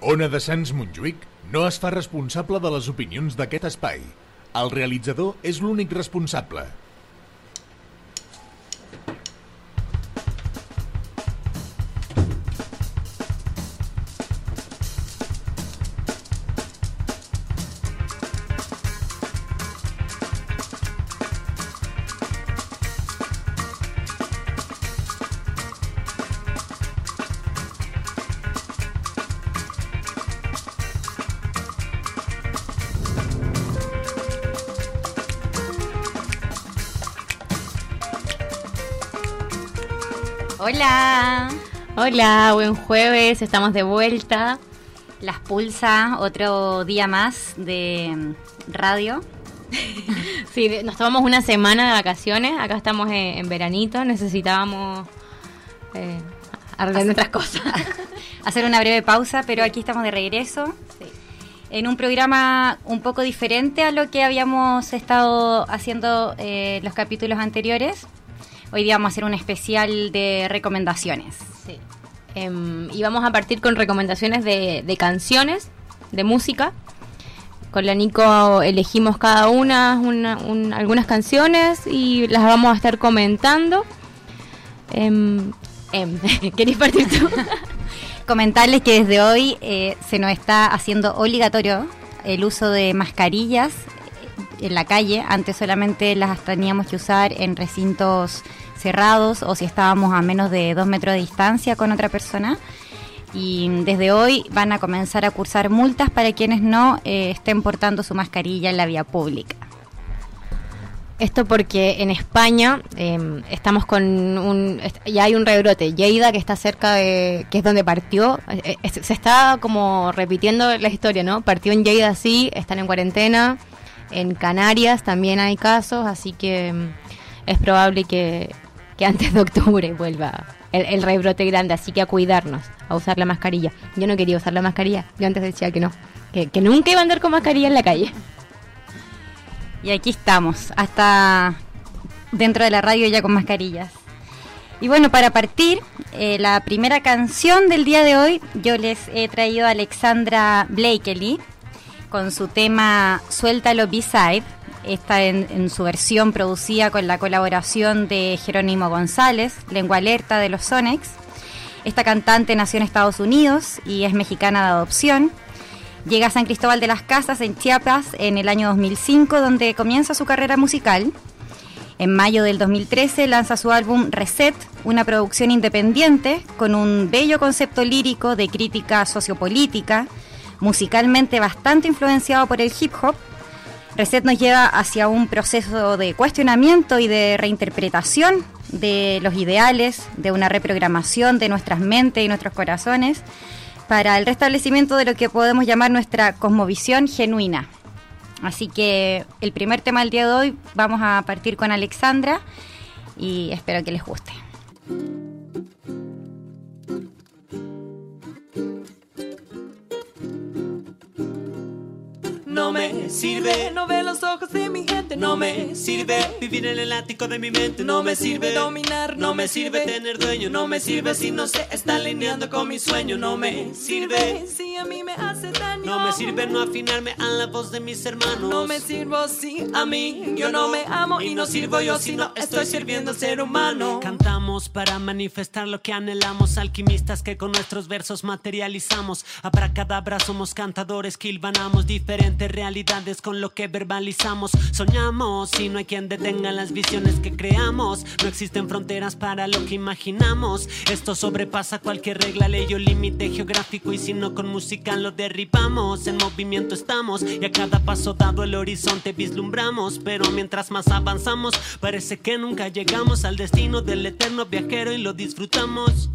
Ona de Sants Montjuïc no es fa responsable de les opinions d'aquest espai. El realitzador és l'únic responsable. Hola, buen jueves, estamos de vuelta. Las pulsa, otro día más de mm, radio. Sí, nos tomamos una semana de vacaciones, acá estamos en, en veranito, necesitábamos eh, arreglar nuestras cosas. Hacer una breve pausa, pero aquí estamos de regreso. En un programa un poco diferente a lo que habíamos estado haciendo eh, los capítulos anteriores. Hoy día vamos a hacer un especial de recomendaciones. Em, y vamos a partir con recomendaciones de, de canciones, de música. Con la Nico elegimos cada una, una- un- algunas canciones y las vamos a estar comentando. Em, ¿Querés partir tú? Comentarles que desde hoy eh, se nos está haciendo obligatorio el uso de mascarillas eh, en la calle. Antes solamente las teníamos que usar en recintos cerrados o si estábamos a menos de dos metros de distancia con otra persona. Y desde hoy van a comenzar a cursar multas para quienes no eh, estén portando su mascarilla en la vía pública. Esto porque en España eh, estamos con un ya hay un rebrote. Lleida que está cerca de que es donde partió. eh, eh, se está como repitiendo la historia, ¿no? Partió en Lleida sí, están en cuarentena. En Canarias también hay casos, así que mm, es probable que, que antes de octubre vuelva el, el rebrote grande, así que a cuidarnos, a usar la mascarilla. Yo no quería usar la mascarilla, yo antes decía que no, que, nunca iba a andar con mascarilla en la calle. Y aquí estamos, hasta dentro de la radio ya con mascarillas. Y bueno, para partir, eh, la primera canción del día de hoy, yo les he traído a Alexandra Blakely con su tema Suéltalo B-Side. Esta en, su versión producida con la colaboración de Jerónimo González, lengua alerta de los Sonex. Esta cantante nació en Estados Unidos y es mexicana de adopción. Llega a San Cristóbal de las Casas, en Chiapas, en el año 2005, donde comienza su carrera musical. En mayo del 2013 lanza su álbum Reset, una producción independiente con un bello concepto lírico de crítica sociopolítica, musicalmente bastante influenciado por el hip hop. Reset nos lleva hacia un proceso de cuestionamiento y de reinterpretación de los ideales, de una reprogramación de nuestras mentes y nuestros corazones para el restablecimiento de lo que podemos llamar nuestra cosmovisión genuina. Así que el primer tema del día de hoy vamos a partir con Alexandra y espero que les guste. No me sirve, no ve los ojos de mi gente. No me sirve vivir en el ático de mi mente. No me sirve dominar, no me sirve tener dueño. No me sirve si no se está alineando con mi sueño. No me sirve si a mí me hace daño. No me sirve no afinarme a la voz de mis hermanos. No me sirvo si a mí yo no me amo y no sirvo yo si no estoy sirviendo al ser humano. Cantamos para manifestar lo que anhelamos. Alquimistas que con nuestros versos materializamos. Abracadabra somos cantadores que hilvanamos diferentes realidades con lo que verbalizamos. Soñamos y no hay quien detenga las visiones que creamos. No existen fronteras para lo que imaginamos. Esto sobrepasa cualquier regla, ley o límite geográfico. Y si no con música lo derribamos. En movimiento estamos y a cada paso dado el horizonte vislumbramos. Pero mientras más avanzamos, parece que nunca llegamos al destino del eterno viajero y lo disfrutamos.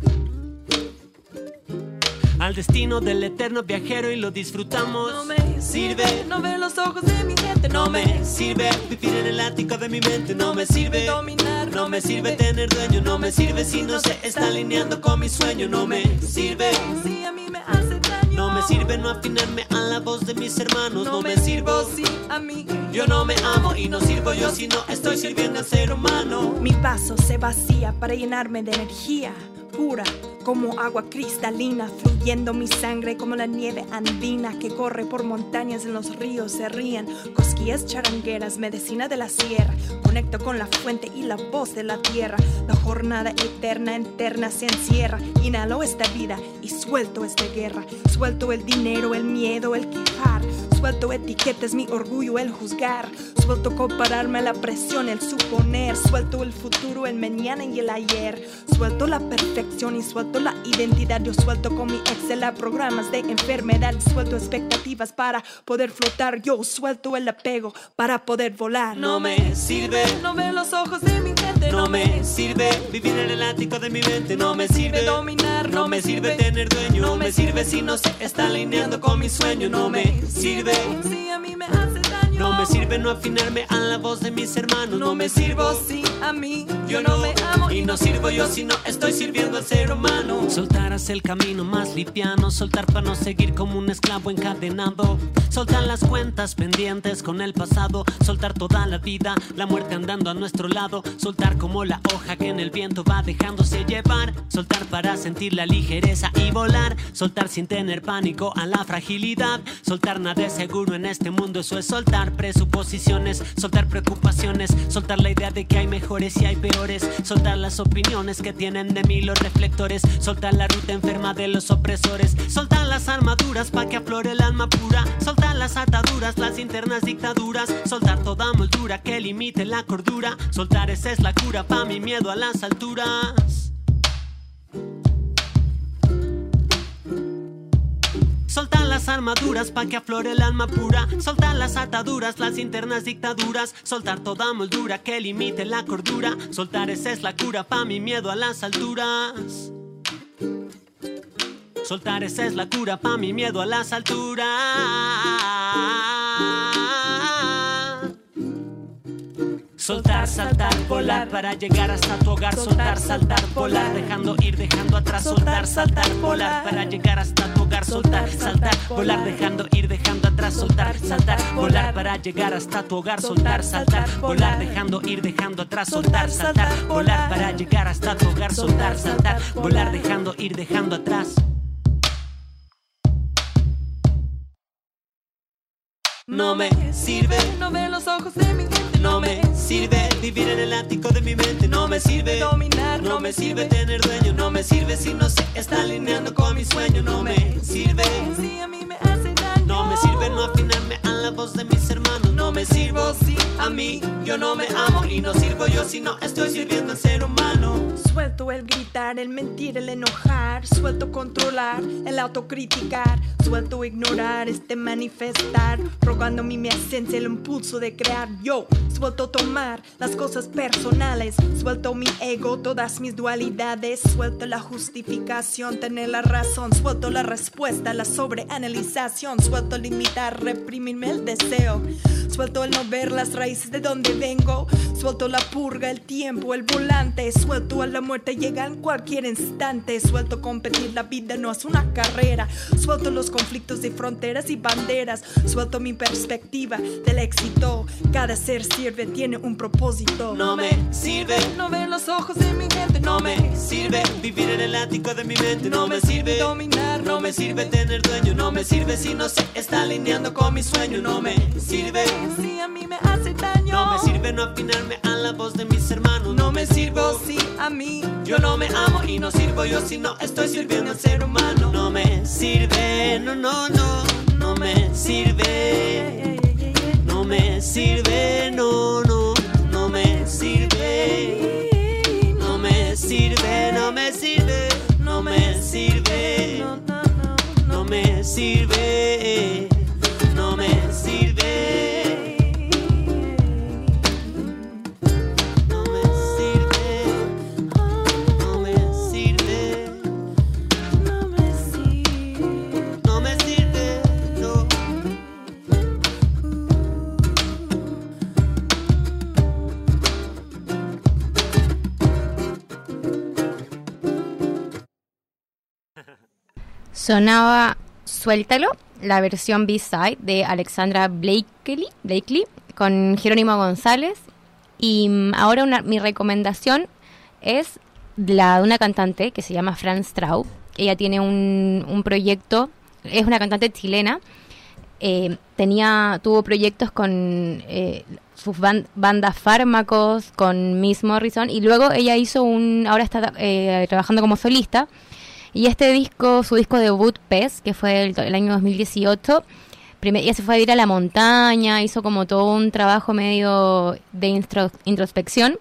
Al destino del eterno viajero y lo disfrutamos. No me sirve, no ve los ojos de mi gente. No me sirve vivir en el ático de mi mente. No me sirve dominar, no me sirve tener dueño. No me sirve si no se está alineando con mi sueño. No me sirve si a mí me hace daño. No me sirve no afinarme a la voz de mis hermanos. No, me sirvo si a mí yo no me amo y no sirvo yo si no estoy sirviendo al ser humano. Mi vaso se vacía para llenarme de energía pura, como agua cristalina, fluyendo mi sangre como la nieve andina que corre por montañas en los ríos, se ríen, cosquillas charangueras, medicina de la sierra, conecto con la fuente y la voz de la tierra, la jornada eterna, eterna se encierra, inhalo esta vida y suelto esta guerra, suelto el dinero, el miedo, el quejar, suelto etiquetas, mi orgullo, el juzgar, suelto compararme a la presión, el suponer, suelto el futuro, el mañana y el ayer, suelto la perfección y suelto la identidad, yo suelto con mi Excel a programas de enfermedad, suelto expectativas para poder flotar, yo suelto el apego para poder volar. No me sirve, no ve los ojos de mi gente, no me sirve vivir en el ático de mi mente, no me sirve dominar, no me sirve tener dueño, no me sirve si no se está alineando con mi sueño, no me sirve. Si a mí me hace daño, No me sirve no afinarme a la voz de mis hermanos, no me sirvo si a mí yo no me amo y no sirvo yo si no estoy sirviendo al ser humano. Soltar hacia el camino más liviano, soltar para no seguir como un esclavo encadenado. Soltar las cuentas pendientes con el pasado, soltar toda la vida, la muerte andando a nuestro lado. Soltar como la hoja que en el viento va dejándose llevar. Soltar para sentir la ligereza y volar. Soltar sin tener pánico a la fragilidad. Soltar nada es seguro en este mundo, eso es soltar presuposiciones, soltar preocupaciones, soltar la idea de que hay mejores y hay peores. Soltar las opiniones que tienen de mí los reflectores. Soltar la ruta enferma de los opresores. Soltar las armaduras para que aflore el alma pura. Soltar las ataduras, las internas dictaduras. Soltar toda moldura que limite la cordura. Soltar esa es la cura pa' mi miedo a las alturas. Soltar las armaduras pa' que aflore el alma pura. Soltar las ataduras, las internas dictaduras. Soltar toda moldura que limite la cordura. Soltar esa es la cura pa' mi miedo a las alturas. Soltar esa es la cura pa' mi miedo a las alturas. Soltar, saltar, volar para llegar hasta tu hogar. Soltar, saltar, volar, dejando ir, dejando atrás. Soltar, saltar, volar para llegar hasta tu hogar. Soltar, saltar, volar, dejando ir, dejando atrás. Soltar, saltar, volar para llegar hasta tu hogar. Soltar, saltar, volar, dejando ir, dejando atrás. Soltar, saltar, volar para llegar hasta tu hogar. Soltar, saltar, volar, dejando ir, dejando atrás. No me sirve, no ve los ojos de mi gente, no me sirve vivir en el ático de mi mente, no me sirve dominar, no me sirve tener dueño, no me sirve si no se está alineando con mi sueño, no me sirve, si a mí me hace daño, no me sirve no afinarme a la voz de mis hermanos, no me sirvo si a mí yo no me amo. Y no sirvo yo si no estoy sirviendo al ser humano. Suelto el gritar, el mentir, el enojar, suelto controlar, el autocriticar, suelto ignorar, este manifestar, rogando mi, mi esencia, el impulso de crear. Yo suelto tomar las cosas personales, suelto mi ego, todas mis dualidades, suelto la justificación, tener la razón, suelto la respuesta, la sobreanalización, suelto limitar, reprimirme el deseo, suelto el no ver las raíces de donde vengo, suelto la purga, el tiempo, el volante, suelto a la muerte, llega en cualquier instante, suelto competir, la vida no es una carrera, suelto los conflictos de fronteras y banderas, suelto mi perspectiva del éxito, cada ser sirve, tiene un propósito. No me sirve, no ver los ojos de mi gente, no me sirve. Vivir en el ático de mi mente, no me sirve. dominar, no me sirve tener dueño, no me sirve si no se está alineando con mi sueño, no me sirve. Si a mí me hace daño, no me sirve no afinarme a la voz de mis hermanos, no me sirvo. si a mí yo no me amo y no sirvo yo si no estoy sirviendo al ser humano, no me sirve, no, no, no, no me sirve, no me sirve, no, no, no me sirve, no me sirve, no me sirve, no me sirve, no me sirve, no Sonaba Suéltalo, la versión B-side de Alexandra Blakely, Blakely con Jerónimo González. Y mm, ahora una- mi recomendación es la de una cantante que se llama Fran Straub. Ella tiene un, un proyecto, es una cantante chilena. eh, tenía, tuvo proyectos con eh, sus ban- bandas Fármacos, con Miss Morrison, y luego ella hizo un, ahora está eh, trabajando como solista. Y este disco, su disco debut, Pez, que fue el, el año 2018, primer, ella se fue a ir a la montaña, hizo como todo un trabajo medio de introspección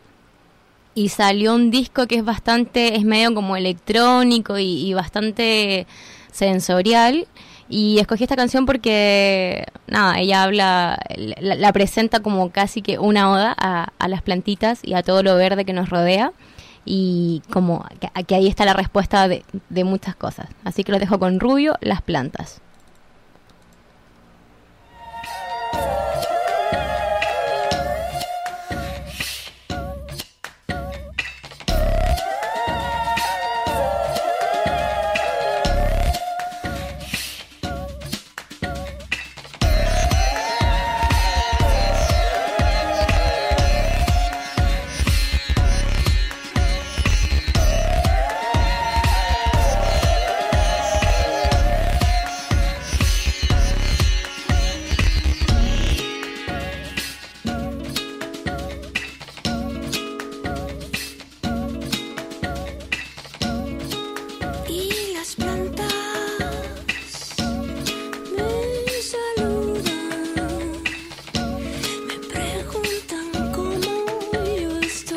y salió un disco que es bastante, es medio como electrónico y, y bastante sensorial. Y escogí esta canción porque, nada, ella habla, la, la presenta como casi que una oda a, a las plantitas y a todo lo verde que nos rodea. Y como que, que ahí está la respuesta de, de muchas cosas. Así que lo dejo con Rubio, las plantas. Cómo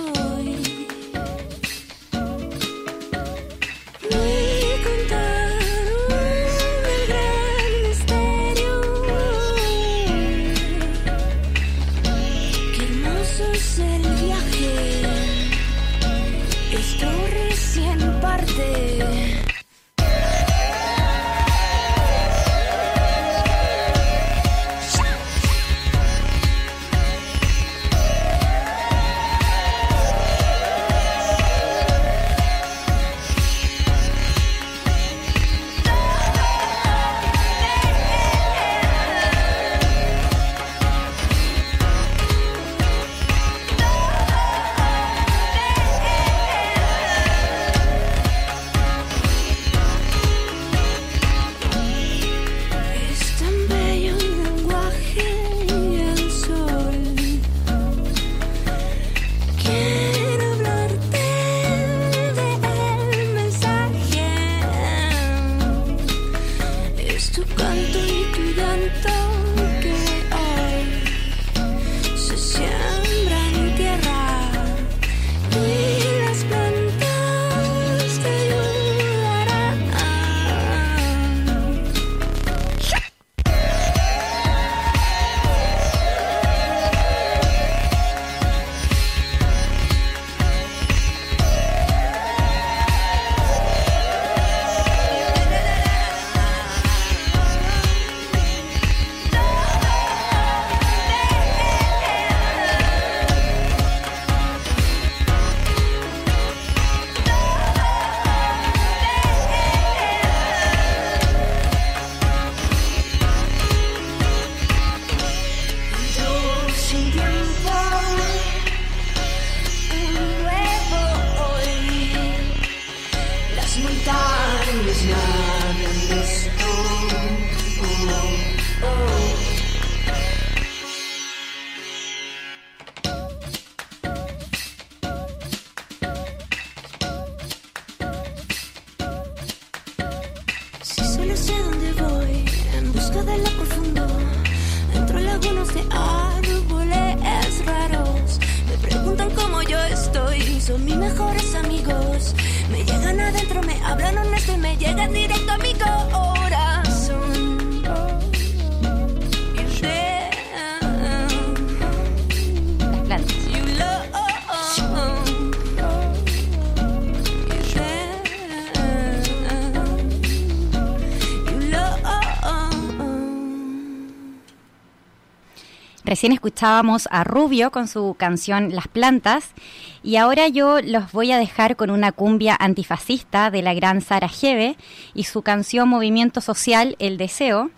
Recién escuchábamos a Rubio con su canción Las plantas y ahora yo los voy a dejar con una cumbia antifascista de la gran Sara Jeve y su canción Movimiento Social El Deseo,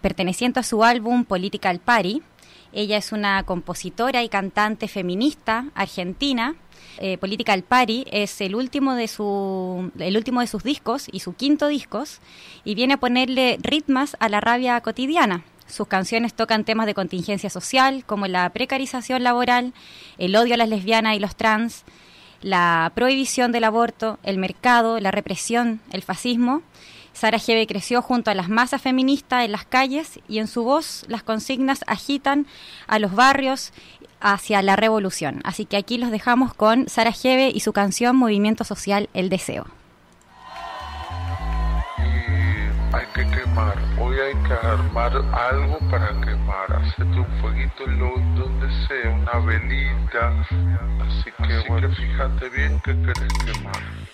perteneciente a su álbum Political Party. Ella es una compositora y cantante feminista argentina. Eh, Political Party es el último de su el último de sus discos y su quinto discos y viene a ponerle ritmos a la rabia cotidiana. Sus canciones tocan temas de contingencia social como la precarización laboral, el odio a las lesbianas y los trans, la prohibición del aborto, el mercado, la represión, el fascismo. Sara Hebe creció junto a las masas feministas en las calles y en su voz las consignas agitan a los barrios hacia la revolución. Así que aquí los dejamos con Sara Hebe y su canción Movimiento Social El Deseo. Quemar, hoy hay que armar algo para quemar, hacerte un fueguito donde sea, una velita, así que bueno, fíjate bien que querés quemar.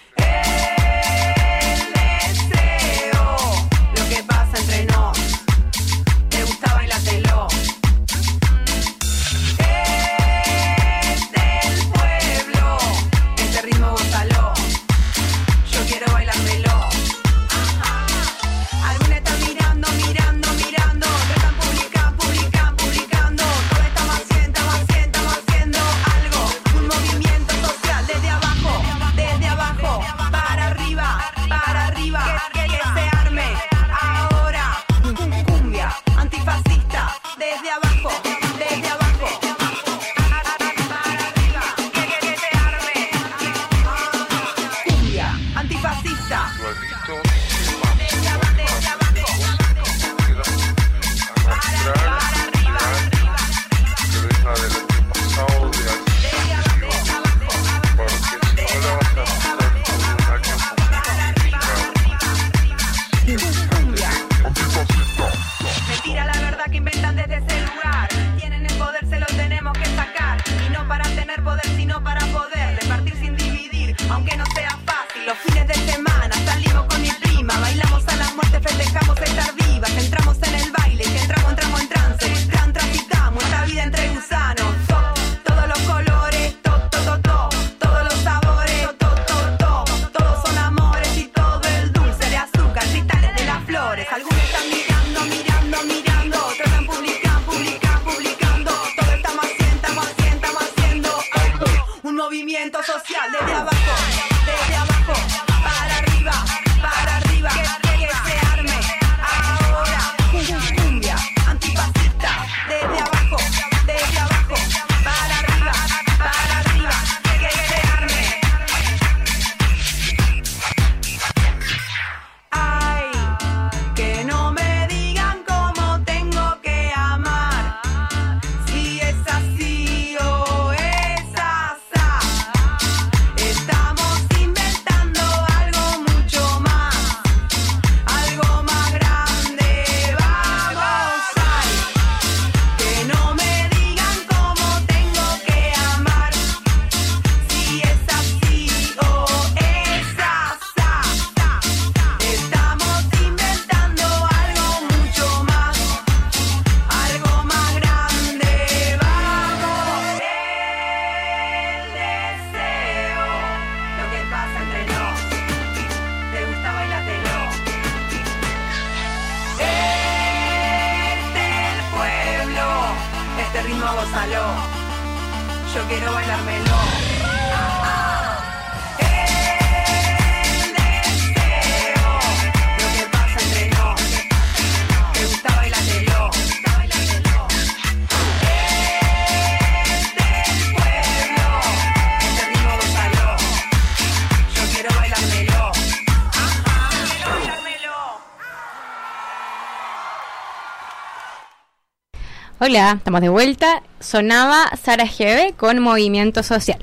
Hola, estamos de vuelta. Sonaba Sara Hebe con Movimiento Social.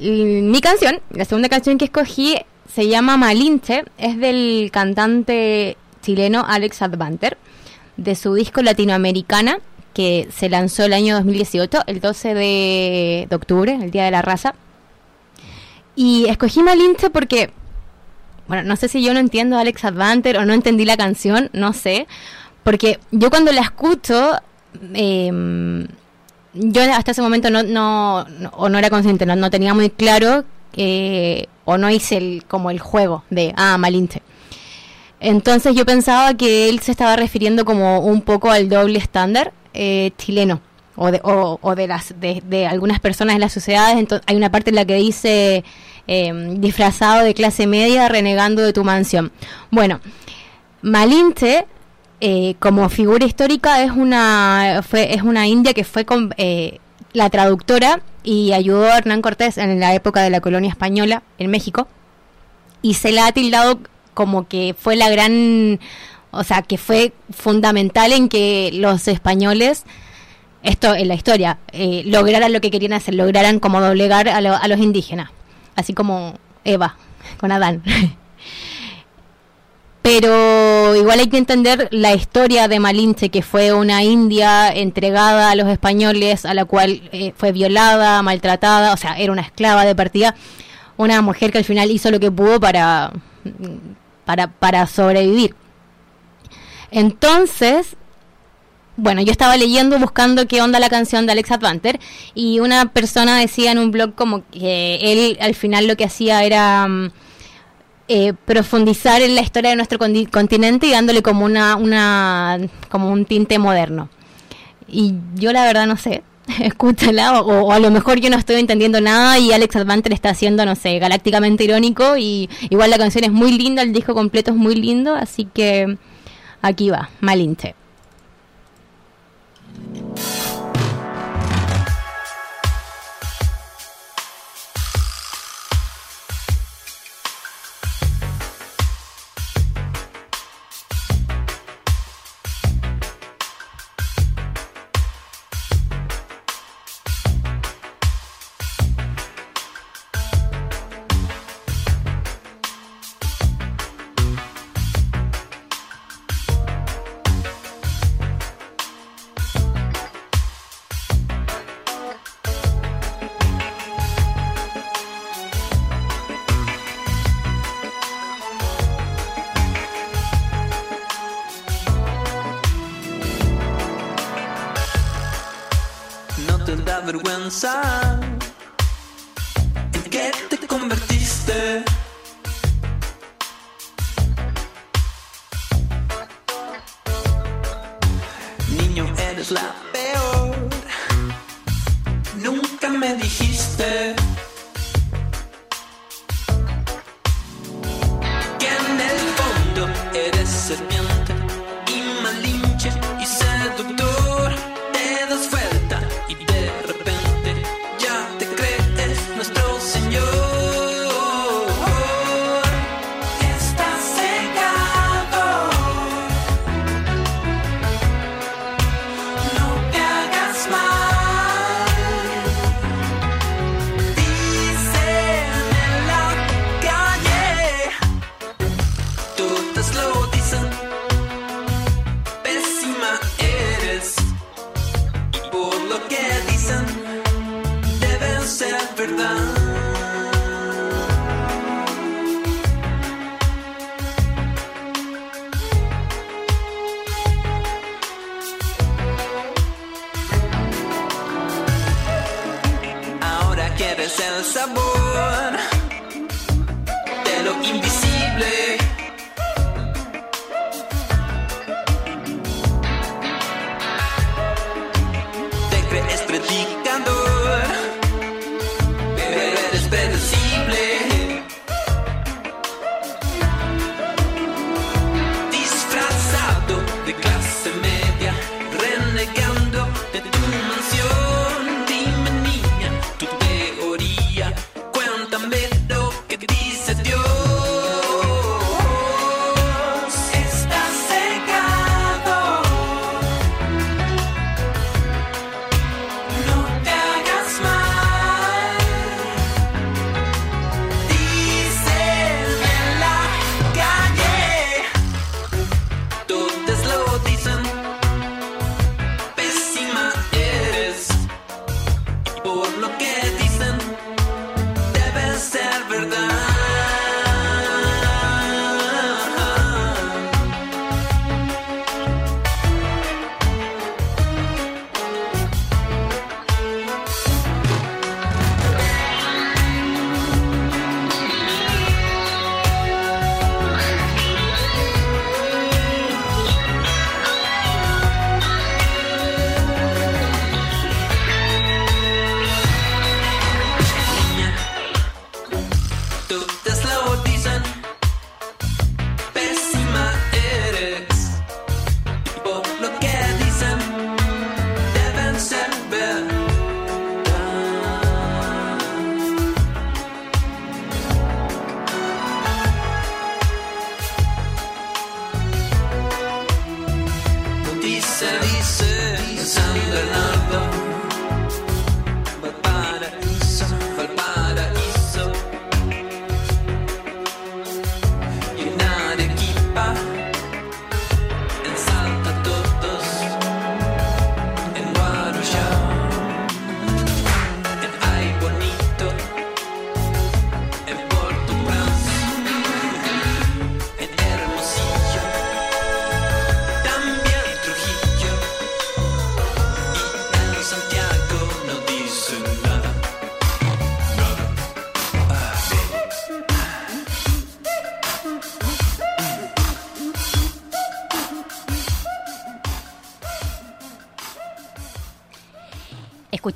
Y Mi canción, la segunda canción que escogí, se llama Malinche. Es del cantante chileno Alex Advanter, de su disco Latinoamericana, que se lanzó el año 2018, el 12 de, octubre, el Día de la Raza. Y escogí Malinche porque, bueno, no sé si yo no entiendo Alex Advanter o no entendí la canción, no sé. Porque yo cuando la escucho, eh, yo hasta ese momento no, no, no- o no era consciente, no, no tenía muy claro eh, o no hice el, como el juego de, ah, Malinche. Entonces yo pensaba que él se estaba refiriendo como un poco al doble estándar eh, chileno o de, o, o de las de, de algunas personas en las sociedades. Entonces, hay una parte en la que dice eh, disfrazado de clase media renegando de tu mansión. Bueno, Malinche eh, como figura histórica es una fue es una india que fue con, eh, la traductora y ayudó a Hernán Cortés en la época de la colonia española en México. Y se la ha tildado como que fue la gran o sea que fue fundamental en que los españoles esto en la historia eh, lograran lo que querían hacer lograran como doblegar a, lo- a los indígenas así como Eva con Adán pero igual hay que entender la historia de Malinche, que fue una india entregada a los españoles, a la cual eh, fue violada, maltratada, o sea, era una esclava de partida, una mujer que al final hizo lo que pudo para, para, para sobrevivir. Entonces, bueno, yo estaba leyendo, buscando qué onda la canción de Alex Advanter, y una persona decía en un blog como que él al final lo que hacía era... mm, eh, profundizar en la historia de nuestro continente y dándole como una, una como un tinte moderno. Y yo la verdad no sé, escúchala, o, a lo mejor yo no estoy entendiendo nada y Alex Advanter está haciendo, no sé, galácticamente irónico y igual la canción es muy linda, el disco completo es muy lindo, así que aquí va, Malinche. inside. Ahora quieres el sabor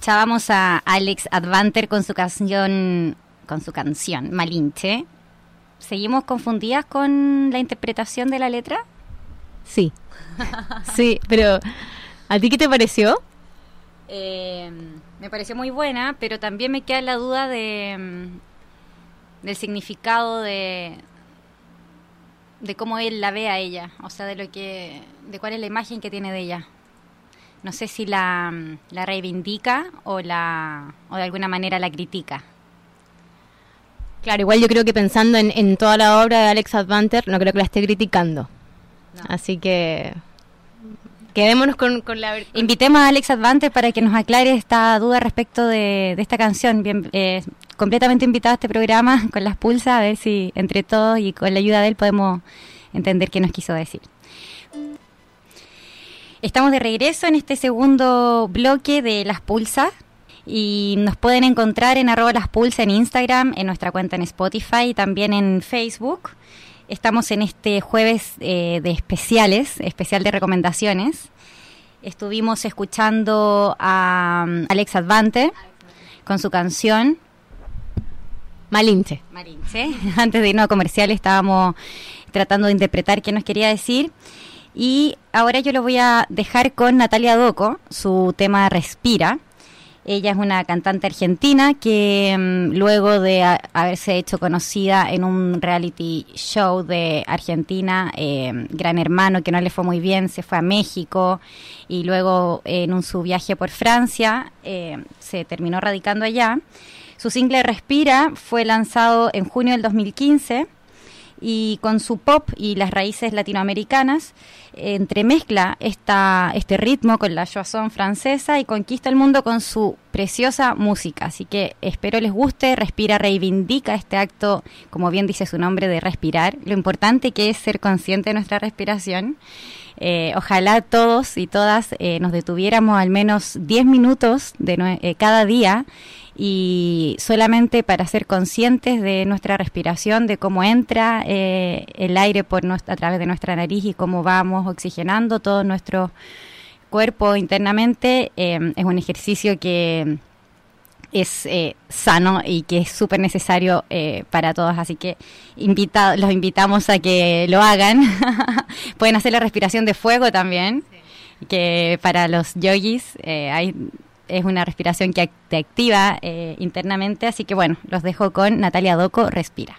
escuchábamos a Alex Advanter con su canción, con su canción Malinche. ¿Seguimos confundidas con la interpretación de la letra? Sí. sí, pero ¿a ti qué te pareció? Eh, me pareció muy buena, pero también me queda la duda de mm, del significado de de cómo él la ve a ella, o sea, de lo que de cuál es la imagen que tiene de ella. No sé si la, mm, la reivindica o la o de alguna manera la critica. Claro, igual yo creo que pensando en, en toda la obra de Alex Advanter, no creo que la esté criticando. Así que quedémonos con, con la... Invitemos a Alex Advanter para que nos aclare esta duda respecto de, de esta canción. Bien, eh, completamente invitado a este programa con las pulsas, a ver si entre todos y con la ayuda de él podemos entender qué nos quiso decir. Estamos de regreso en este segundo bloque de Las Pulsas y nos pueden encontrar en arroba las pulsas en Instagram, en nuestra cuenta en Spotify y también en Facebook. Estamos en este jueves eh, de especiales, especial de recomendaciones. Estuvimos escuchando a um, Alex Advante con su canción Malinche. Malinche. Antes de irnos a comercial estábamos tratando de interpretar qué nos quería decir. Y ahora yo lo voy a dejar con Natalia Doco, su tema Respira. Ella es una cantante argentina que mm, luego de haberse hecho conocida en un reality show de Argentina, eh, Gran Hermano, que no le fue muy bien, se fue a México y luego en un su viaje por Francia eh, se terminó radicando allá. Su single Respira fue lanzado en junio del 2015 y con su pop y las raíces latinoamericanas eh, entremezcla esta, este ritmo con la chanson francesa y conquista el mundo con su preciosa música. Así que espero les guste. Respira reivindica este acto, como bien dice su nombre, de respirar. Lo importante que es ser consciente de nuestra respiración. Eh, ojalá todos y todas eh, nos detuviéramos al menos 10 minutos de eh, cada día y solamente para ser conscientes de nuestra respiración, de cómo entra eh, el aire por nuestra, a través de nuestra nariz y cómo vamos oxigenando todo nuestro cuerpo internamente, eh, es un ejercicio que es eh, sano y que es súper necesario eh, para todos, así que invita, los invitamos a que lo hagan. Pueden hacer la respiración de fuego también, que para los yogis eh, hay, es una respiración que te activa eh, internamente, así que bueno, los dejo con Natalia Doco, Respira.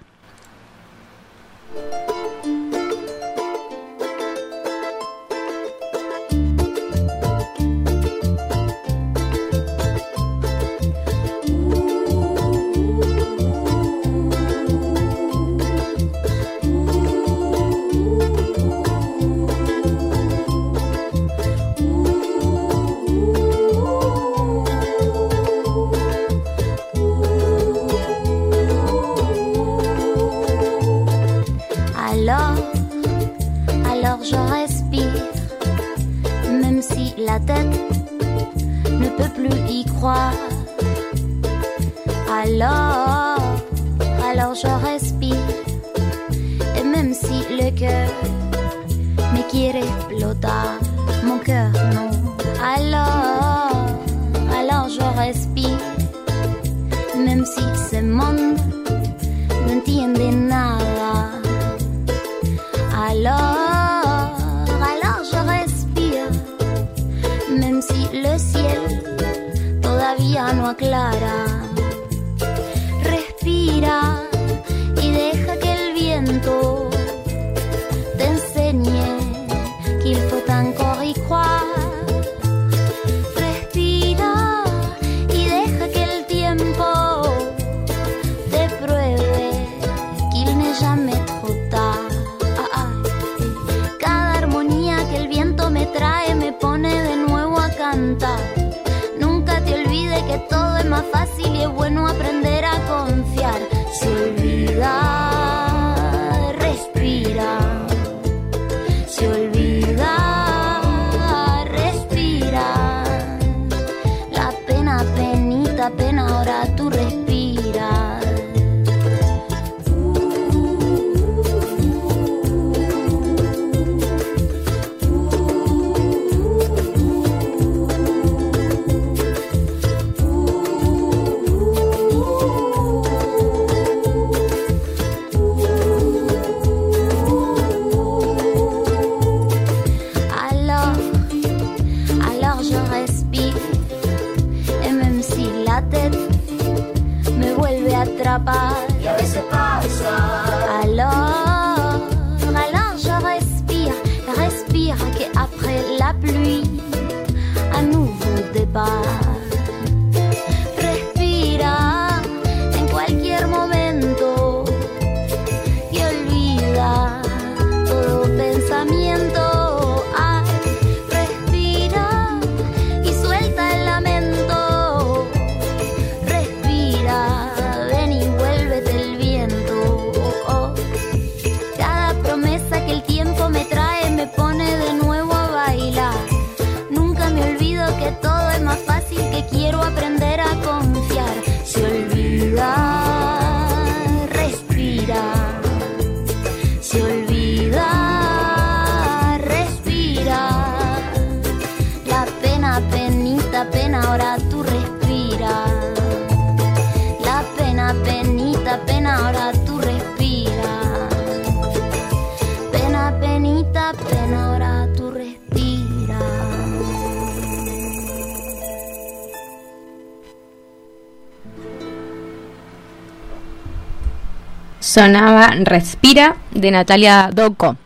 Sonaba Respira de Natalia Doco.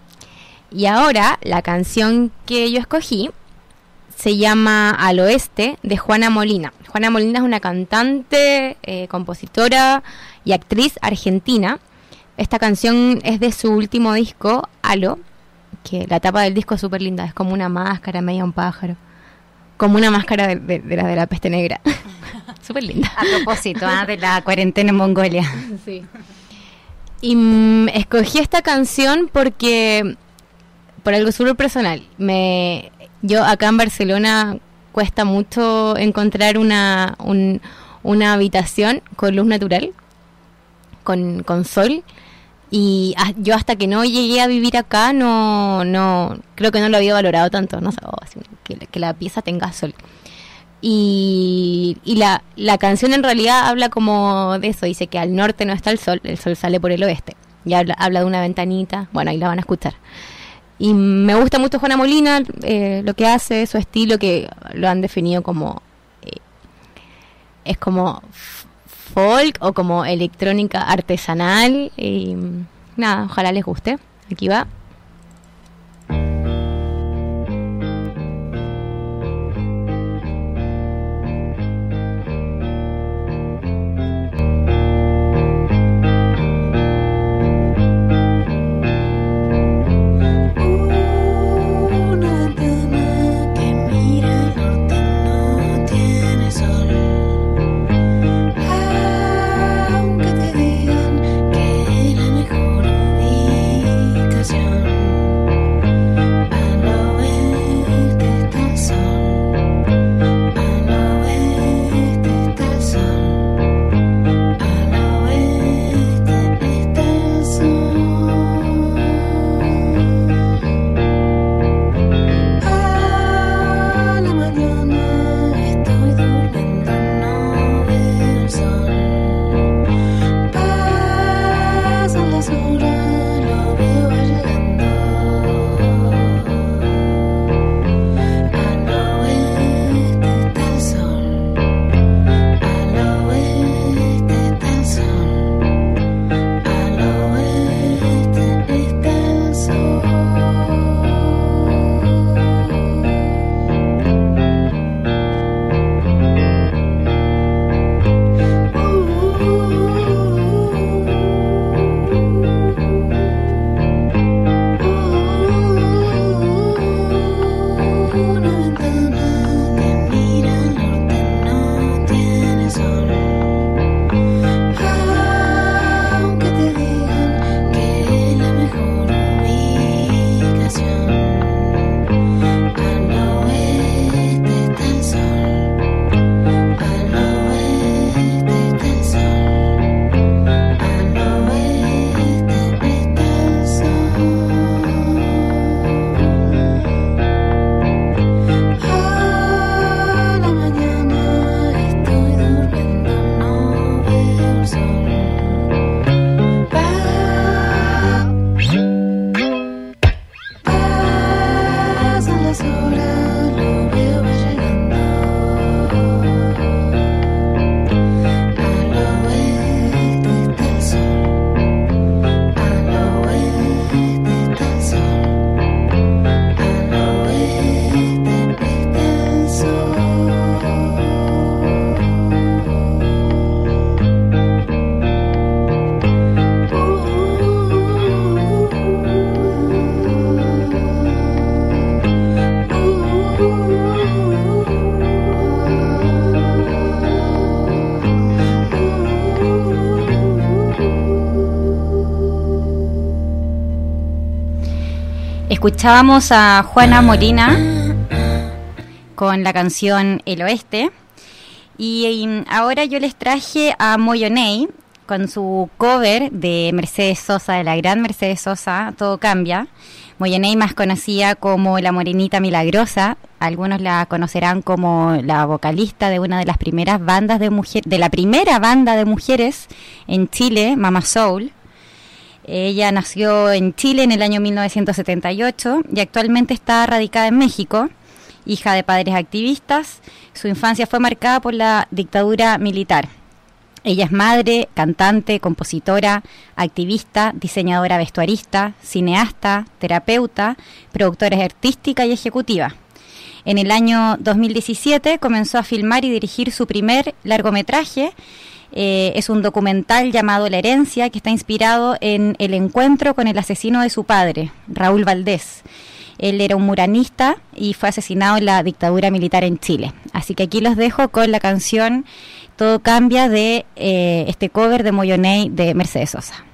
Y ahora la canción que yo escogí se llama Al Oeste de Juana Molina. Juana Molina es una cantante, eh, compositora y actriz argentina. Esta canción es de su último disco, Alo, que la tapa del disco es súper linda, es como una máscara, media un pájaro. Como una máscara de, de- de la de la peste negra. súper linda. A propósito ah, de la cuarentena en Mongolia. Y mm, escogí esta canción porque, por algo súper personal, me, yo acá en Barcelona cuesta mucho encontrar una, un- una habitación con luz natural, con, con sol. Y yo hasta que no llegué a vivir acá, no, no creo que no lo había valorado tanto, no sé, oh, así, que, que la pieza tenga sol. Y, la, la canción en realidad habla como de eso, dice que al norte no está el sol, el sol sale por el oeste. Y habla, habla de una ventanita, bueno, ahí la van a escuchar. Y me gusta mucho Juana Molina, eh, lo que hace, su estilo, que lo han definido como... eh, es como folk o como electrónica artesanal. Y nada, ojalá les guste. Aquí va. Escuchábamos a Juana Molina con la canción El Oeste. Y, ahora yo les traje a Moyoney con su cover de Mercedes Sosa, de la gran Mercedes Sosa, Todo Cambia. Moyoney más conocida como la Morenita Milagrosa, algunos la conocerán como la vocalista de una de las primeras bandas de mujeres, de la primera banda de mujeres en Chile, Mama Soul. Ella nació en Chile en el año 1978 y actualmente está radicada en México, hija de padres activistas. Su infancia fue marcada por la dictadura militar. Ella es madre, cantante, compositora, activista, diseñadora vestuarista, cineasta, terapeuta, productora artística y ejecutiva. En el año 2017 comenzó a filmar y dirigir su primer largometraje eh, es un documental llamado La herencia que está inspirado en el encuentro con el asesino de su padre, Raúl Valdés. Él era un muranista y fue asesinado en la dictadura militar en Chile. Así que aquí los dejo con la canción Todo cambia de eh, este cover de Moyoney de Mercedes Sosa.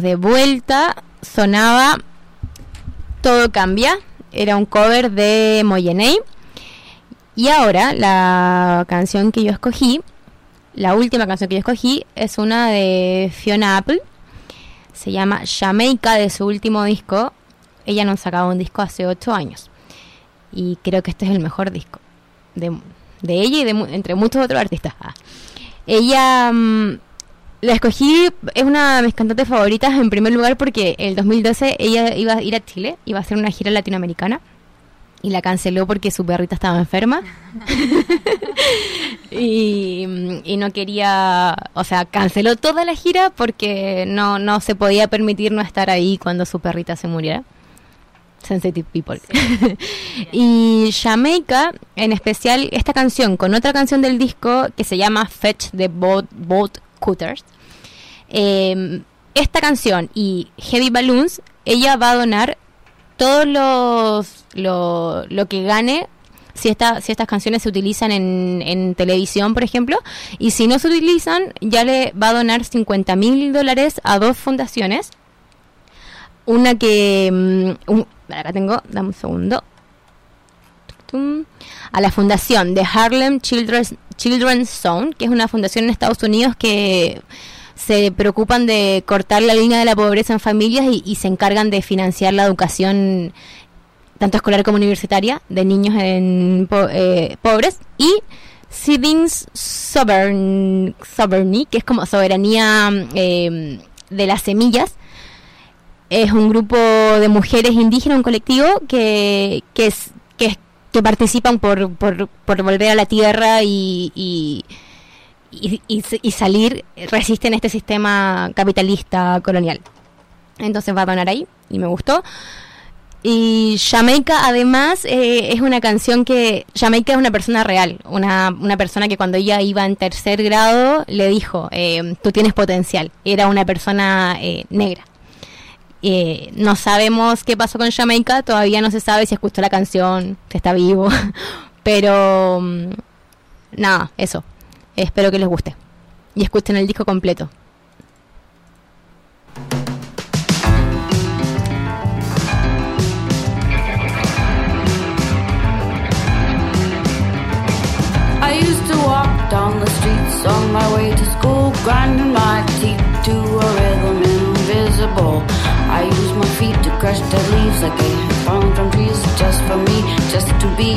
De vuelta. Sonaba Todo Cambia. Era un cover de Moyenei. Y ahora la canción que yo escogí, la última canción que yo escogí, es una de Fiona Apple. Se llama Jamaica de su último disco. Ella nos sacaba un disco hace 8 años. Y creo que este es el mejor disco de, de ella y de entre muchos otros artistas. Ah. Ella mm, la escogí, es una de mis cantantes favoritas en primer lugar porque el 2012 ella iba a ir a Chile, iba a hacer una gira latinoamericana y la canceló porque su perrita estaba enferma y, y no quería, o sea, canceló toda la gira porque no, no se podía permitir no estar ahí cuando su perrita se muriera. Sensitive People. y Jamaica, en especial esta canción con otra canción del disco que se llama Fetch the Boat, Boat Cutters. Eh, esta canción y Heavy Balloons, ella va a donar todos los lo, lo que gane si esta, si estas canciones se utilizan en, en televisión, por ejemplo, y si no se utilizan, ya le va a donar 50 mil dólares a dos fundaciones. Una que... un- acá tengo, dame un segundo. A la fundación de Harlem Children's, Children's Zone, que es una fundación en Estados Unidos que se preocupan de cortar la línea de la pobreza en familias y, se encargan de financiar la educación tanto escolar como universitaria de niños en po- eh, pobres. Y Sovereign, Sovereignty, que es como soberanía eh, de las semillas es un grupo de mujeres indígenas, un colectivo que, que, que, es- que participan por, por, volver a la tierra y, y, y, salir, resisten este sistema capitalista colonial. Entonces va a donar ahí y me gustó. Y Jamaica además eh, es una canción que Jamaica es una persona real, una, una persona que cuando ella iba en tercer grado le dijo, eh, tú tienes potencial, era una persona eh, negra. Eh, no sabemos qué pasó con Jamaica, todavía no se sabe si escuchó la canción, si está vivo, pero mm, nada, eso. Espero que les guste y escuchen el disco completo. I used to walk down the streets on my way to school, grinding my teeth to a rhythm invisible. I use my feet to crush dead leaves like I had fallen from trees just for me, just to be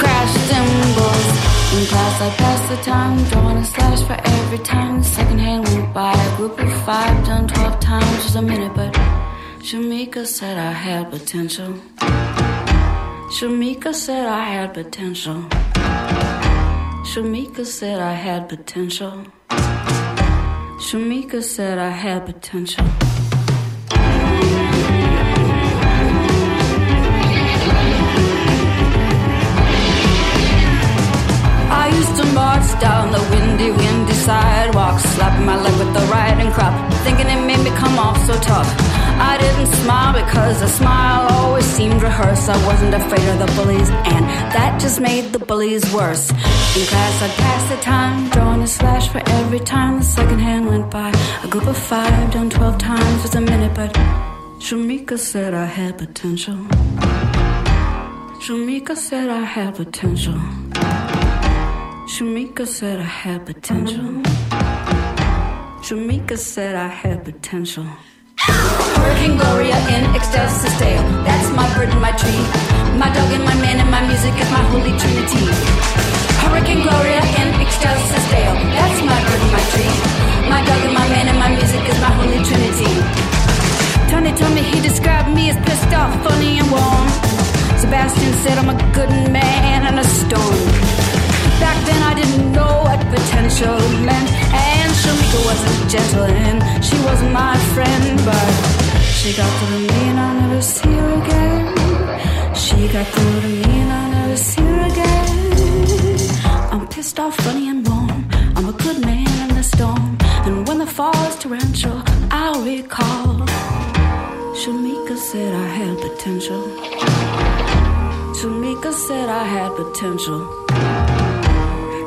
crash cymbals. In class, I pass the time, drawing a slash for every time the second hand went by. A group of five done twelve times was a minute, but Shamika said I had potential. Shamika said I had potential. Shamika said I had potential. Shamika said I had potential. Tough. I didn't smile because a smile always seemed rehearsed. I wasn't afraid of the bullies, and that just made the bullies worse. In class, I'd pass the time, drawing a slash for every time the second hand went by. A group of five done twelve times was a minute, but Shamika said I had potential. Shamika said I had potential. Shamika said I had potential. Shamika said I had potential. Hurricane Gloria in dale. That's my bird and my tree. My dog and my man and my music is my holy trinity. Hurricane Gloria in ecstasis dale. That's my bird and my tree. My dog and my man and my music is my holy trinity. Tony told me he described me as pissed off, funny and warm. Sebastian said I'm a good man and a stone. Back then I didn't know what potential meant. And Shamika wasn't gentle and she wasn't my friend But she got through to me and I'll never see her again. She got through to me and I'll never see her again. I'm pissed off, funny and warm. I'm a good man in the storm. And when the fall is torrential I'll recall. Shamika said I had potential. Shamika said I had potential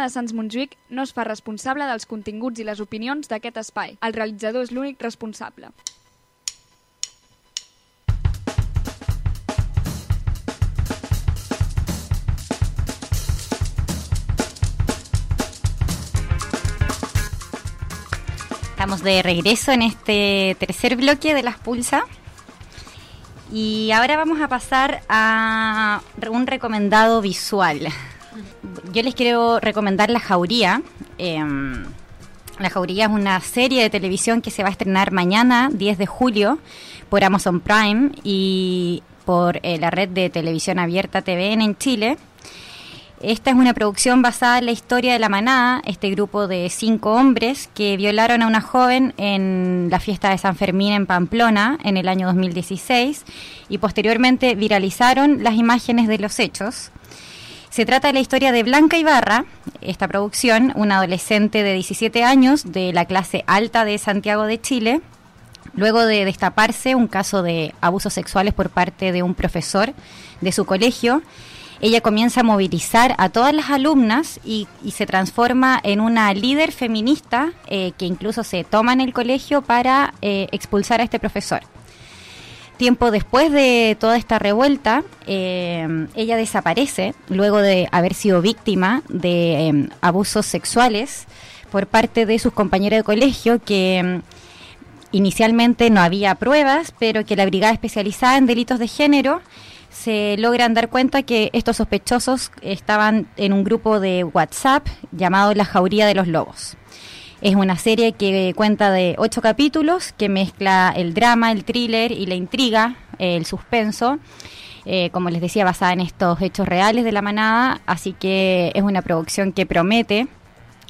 De Sants Montjuïc no es fa responsable dels continguts i les opinions d'aquest espai. El realitzador és l'únic responsable. Estamos de regreso en este tercer bloque de las Pulsa. Y ahora vamos a pasar a un recomendado visual. Yo les quiero recomendar La Jauría. Em, la Jauría es una serie de televisión que se va a estrenar mañana, 10 de julio, por Amazon Prime y por eh, la red de televisión abierta TVN en Chile. Esta es una producción basada en la historia de la manada, este grupo de cinco hombres que violaron a una joven en la fiesta de San Fermín en Pamplona en el año 2016 y posteriormente viralizaron las imágenes de los hechos. Se trata de la historia de Blanca Ibarra, esta producción, una adolescente de 17 años de la clase alta de Santiago de Chile, luego de destaparse un caso de abusos sexuales por parte de un profesor de su colegio ella comienza a movilizar a todas las alumnas y, se transforma en una líder feminista eh, que incluso se toma en el colegio para eh, expulsar a este profesor. Tiempo después de toda esta revuelta, eh, ella desaparece luego de haber sido víctima de eh, abusos sexuales por parte de sus compañeros de colegio que mm, inicialmente no había pruebas, pero que la brigada especializada en delitos de género se logran dar cuenta que estos sospechosos estaban en un grupo de WhatsApp llamado La Jauría de los Lobos. Es una serie que cuenta de ocho capítulos, que mezcla el drama, el thriller y la intriga, el suspenso, eh, como les decía, basada en estos hechos reales de la manada, así que es una producción que promete.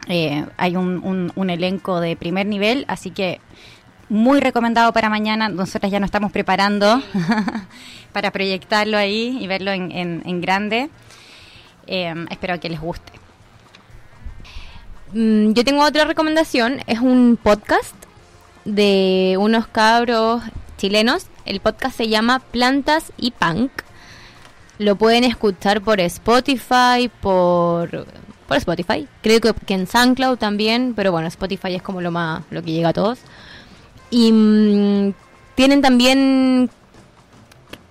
Eh, hay un, elenco de primer nivel, así que muy recomendado para mañana. Nosotras ya nos estamos preparando para proyectarlo ahí y verlo en grande. Eh, espero que les guste. Mm, yo tengo otra recomendación, es un podcast de unos cabros chilenos. El podcast se llama Plantas y Punk. Lo pueden escuchar por Spotify, por por Spotify. Creo que, en SoundCloud también, pero bueno, Spotify es como lo más lo que llega a todos. Y mmm, tienen también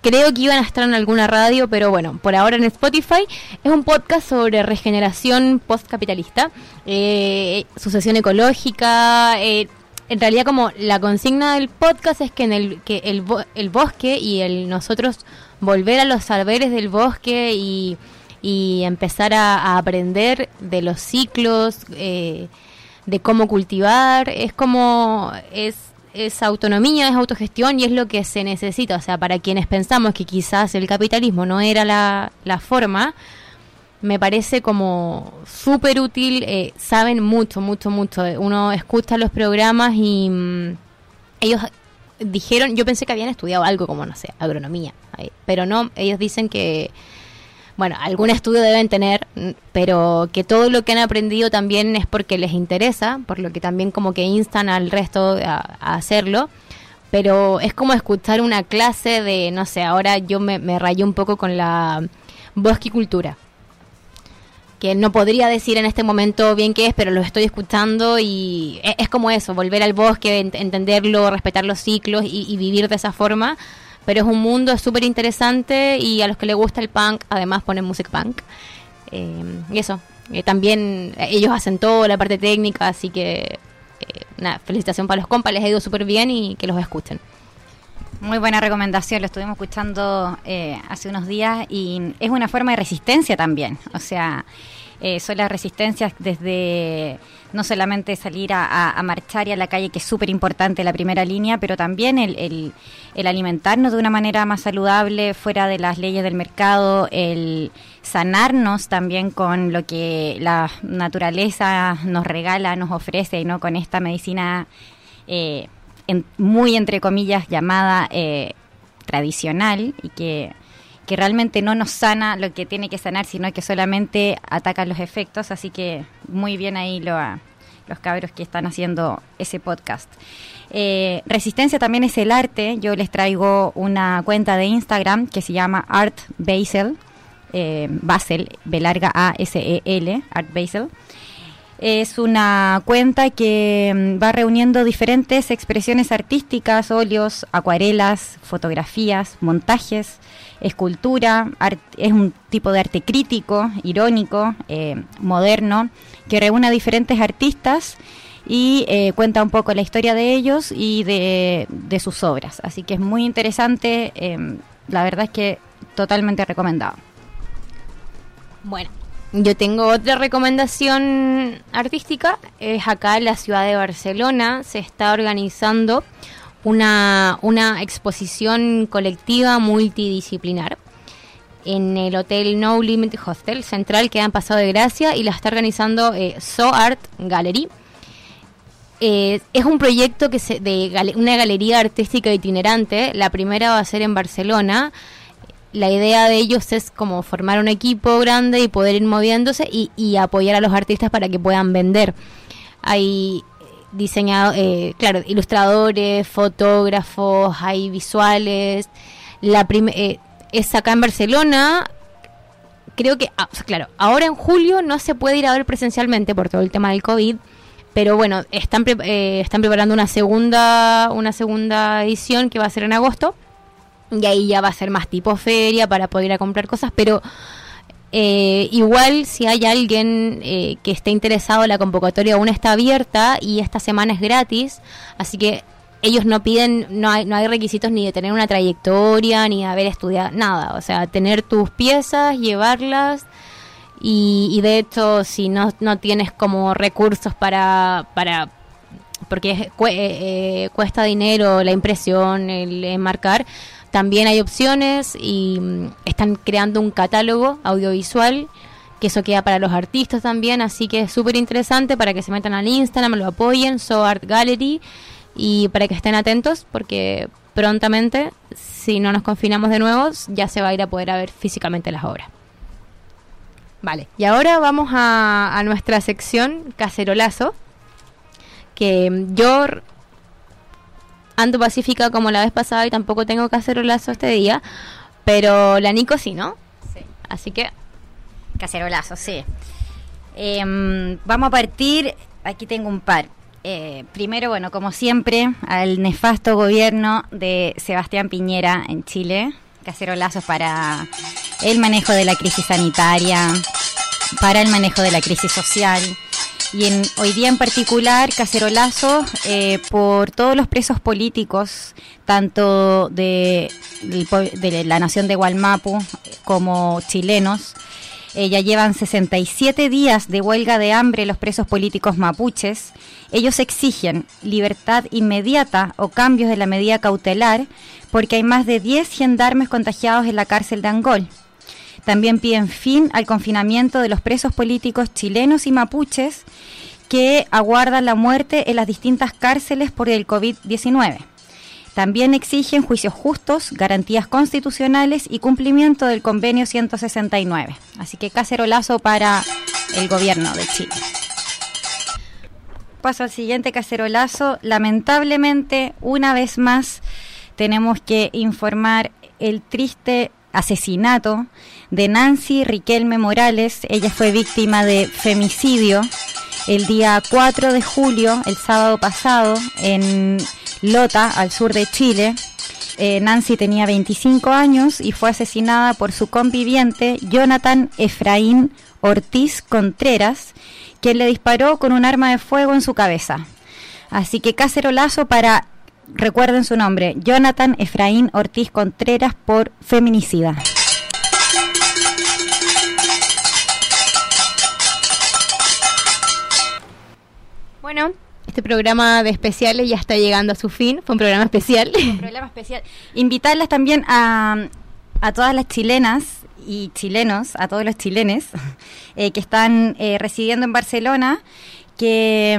creo que iban a estar en alguna radio, pero bueno, por ahora en Spotify. Es un podcast sobre regeneración postcapitalista, eh, sucesión ecológica. Eh, en realidad, como la consigna del podcast es que en el que el, el bosque y el nosotros volver a los saberes del bosque y, y empezar a, a, aprender de los ciclos, eh, de cómo cultivar, es como es es autonomía, es autogestión y es lo que se necesita. O sea, para quienes pensamos que quizás el capitalismo no era la, la forma, me parece como súper útil. Eh, saben mucho, mucho, mucho. Uno escucha los programas y mmm, ellos dijeron, yo pensé que habían estudiado algo como, no sé, agronomía, pero no, ellos dicen que, bueno, algún estudio deben tener, pero que todo lo que han aprendido también es porque les interesa, por lo que también como que instan al resto a, hacerlo. Pero es como escuchar una clase de, no sé, ahora yo me, me rayé un poco con la bosquicultura que no podría decir en este momento bien qué es, pero lo estoy escuchando y e- es, como eso, volver al bosque, ent- entenderlo, respetar los ciclos y, y vivir de esa forma. Pero es un mundo súper interesante y a los que les gusta el punk, además ponen music punk. Eh, y eso, eh, también eh, ellos hacen toda la parte técnica, así que eh, felicitación para los compas, les ha ido súper bien y que los escuchen. Muy buena recomendación, lo estuvimos escuchando eh, hace unos días y es una forma de resistencia también. O sea, eh, son las resistencias desde no solamente salir a, marchar y a la calle, que es súper importante la primera línea, pero también el, el- el alimentarnos de una manera más saludable, fuera de las leyes del mercado, el sanarnos también con lo que la naturaleza nos regala, nos ofrece, y no con esta medicina eh, en- muy entre comillas llamada eh, tradicional y que, que realmente no nos sana lo que tiene que sanar, sino que solamente ataca los efectos. Así que muy bien ahí lo, los cabros que están haciendo ese podcast. Eh, Resistencia también es el arte. Yo les traigo una cuenta de Instagram que se llama Art Basel. eh, Basel, B larga A-S-E-L, Art Basel. Es una cuenta que mm, va reuniendo diferentes expresiones artísticas, óleos, acuarelas, fotografías, montajes, escultura. es un tipo de arte crítico, irónico, eh, moderno, que reúne a diferentes artistas y eh, cuenta un poco la historia de ellos y de, de sus obras. Así que es muy interesante. eh, la verdad es que totalmente recomendado. Bueno, yo tengo otra recomendación artística. Es acá en la ciudad de Barcelona. Se está organizando una, una exposición colectiva multidisciplinar en el Hotel No Limit Hostel Central que han pasado de gracia y la está organizando eh, So Art Gallery. Eh, es un proyecto que se, de una galería artística itinerante. La primera va a ser en Barcelona. La idea de ellos es como formar un equipo grande y poder ir moviéndose y, apoyar a los artistas para que puedan vender. Hay diseñado, eh, claro, ilustradores, fotógrafos, hay visuales. La eh, es acá en Barcelona. Creo que, ah, claro, ahora en julio no se puede ir a ver presencialmente por todo el tema del COVID. Pero bueno, están, pre- eh, están preparando una segunda, una segunda edición que va a ser en agosto. Y ahí ya va a ser más tipo feria para poder ir a comprar cosas. Pero eh, igual si hay alguien eh, que esté interesado, la convocatoria aún está abierta y esta semana es gratis. Así que ellos no piden, no hay, no hay requisitos ni de tener una trayectoria, ni de haber estudiado, nada. O sea, tener tus piezas, llevarlas. Y, y de hecho, si no, no tienes como recursos para, para porque eh, eh, cuesta dinero la impresión, el enmarcar, también hay opciones y mm, están creando un catálogo audiovisual que eso queda para los artistas también, así que es súper interesante para que se metan al Instagram, lo apoyen, So Art Gallery y para que estén atentos porque prontamente, si no nos confinamos de nuevo, ya se va a ir a poder a ver físicamente las obras. Vale, y ahora vamos a, a nuestra sección Cacerolazo, que yo ando pacífica como la vez pasada y tampoco tengo cacerolazo este día, pero la Nico sí, ¿no? Sí. Así que Cacerolazo, sí. Em, vamos a partir, aquí tengo un par. Eh, primero, bueno, como siempre, al nefasto gobierno de Sebastián Piñera en Chile. Cacerolazos para el manejo de la crisis sanitaria, para el manejo de la crisis social. Y en, hoy día en particular, cacerolazo eh, por todos los presos políticos, tanto de la nación de Gualmapu como chilenos. Eh, ya llevan 67 días de huelga de hambre los presos políticos mapuches. Ellos exigen libertad inmediata o cambios de la medida cautelar porque hay más de 10 gendarmes contagiados en la cárcel de Angol. También piden fin al confinamiento de los presos políticos chilenos y mapuches que aguardan la muerte en las distintas cárceles por el COVID-19. También exigen juicios justos, garantías constitucionales y cumplimiento del convenio 169. Así que cacerolazo para el gobierno de Chile. Paso al siguiente cacerolazo. Lamentablemente, una vez más, tenemos que informar el triste asesinato de Nancy Riquelme Morales. Ella fue víctima de femicidio el día 4 de julio, el sábado pasado, en Lota, al sur de Chile. Eh, Nancy tenía 25 años y fue asesinada por su conviviente Jonathan Efraín Ortiz Contreras, quien le disparó con un arma de fuego en su cabeza. Así que cacerolazo para, recuerden su nombre, Jonathan Efraín Ortiz Contreras por feminicida. Este programa de especiales ya está llegando a su fin. Fue un programa especial. Un programa especial. Invitarlas también a, a todas las chilenas y chilenos, a todos los chilenes eh, que están eh, residiendo en Barcelona, que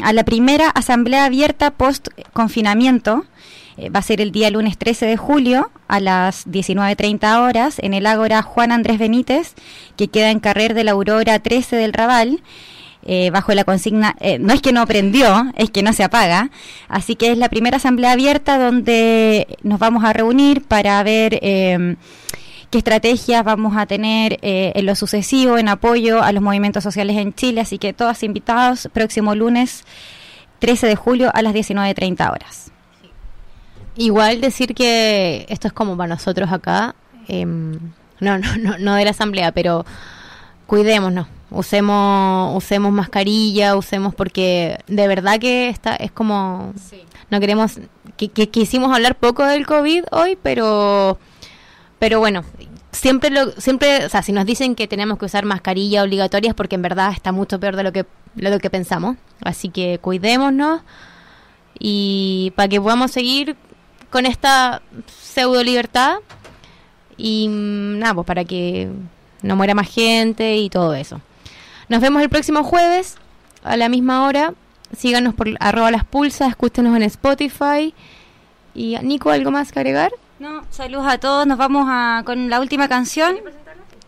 mm, a la primera asamblea abierta post confinamiento eh, va a ser el día lunes 13 de julio a las 19.30 horas en el Ágora Juan Andrés Benítez, que queda en carrer de la Aurora 13 del Raval. Eh, bajo la consigna, eh, no es que no prendió, es que no se apaga. Así que es la primera asamblea abierta donde nos vamos a reunir para ver eh, qué estrategias vamos a tener eh, en lo sucesivo en apoyo a los movimientos sociales en Chile. Así que todas invitados próximo lunes 13 de julio a las 19.30 horas. Igual decir que esto es como para nosotros acá, em, no, no, no, no de la asamblea, pero cuidémonos, usemos, usemos mascarilla, usemos porque de verdad que está, es como, no queremos, que, que quisimos hablar poco del COVID hoy, pero, pero bueno, siempre lo, siempre, o sea, si nos dicen que tenemos que usar mascarilla obligatoria es porque en verdad está mucho peor de lo que, de lo que pensamos, así que cuidémonos y para que podamos seguir con esta pseudo libertad y mm, nada, pues para que no muera más gente y todo eso. Nos vemos el próximo jueves a la misma hora. Síganos por arroba las pulsas, escúchenos en Spotify. Y Nico, ¿algo más que agregar? No, saludos a todos. Nos vamos a, con la última canción.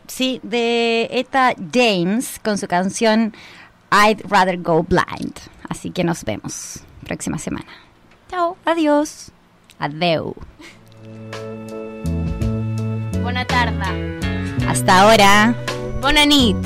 Sí, de Eta James con su canción I'd Rather Go Blind. Así que nos vemos próxima semana. Chao. Adiós. Adeu. Buena tarde. Hasta ahora. Buena nit.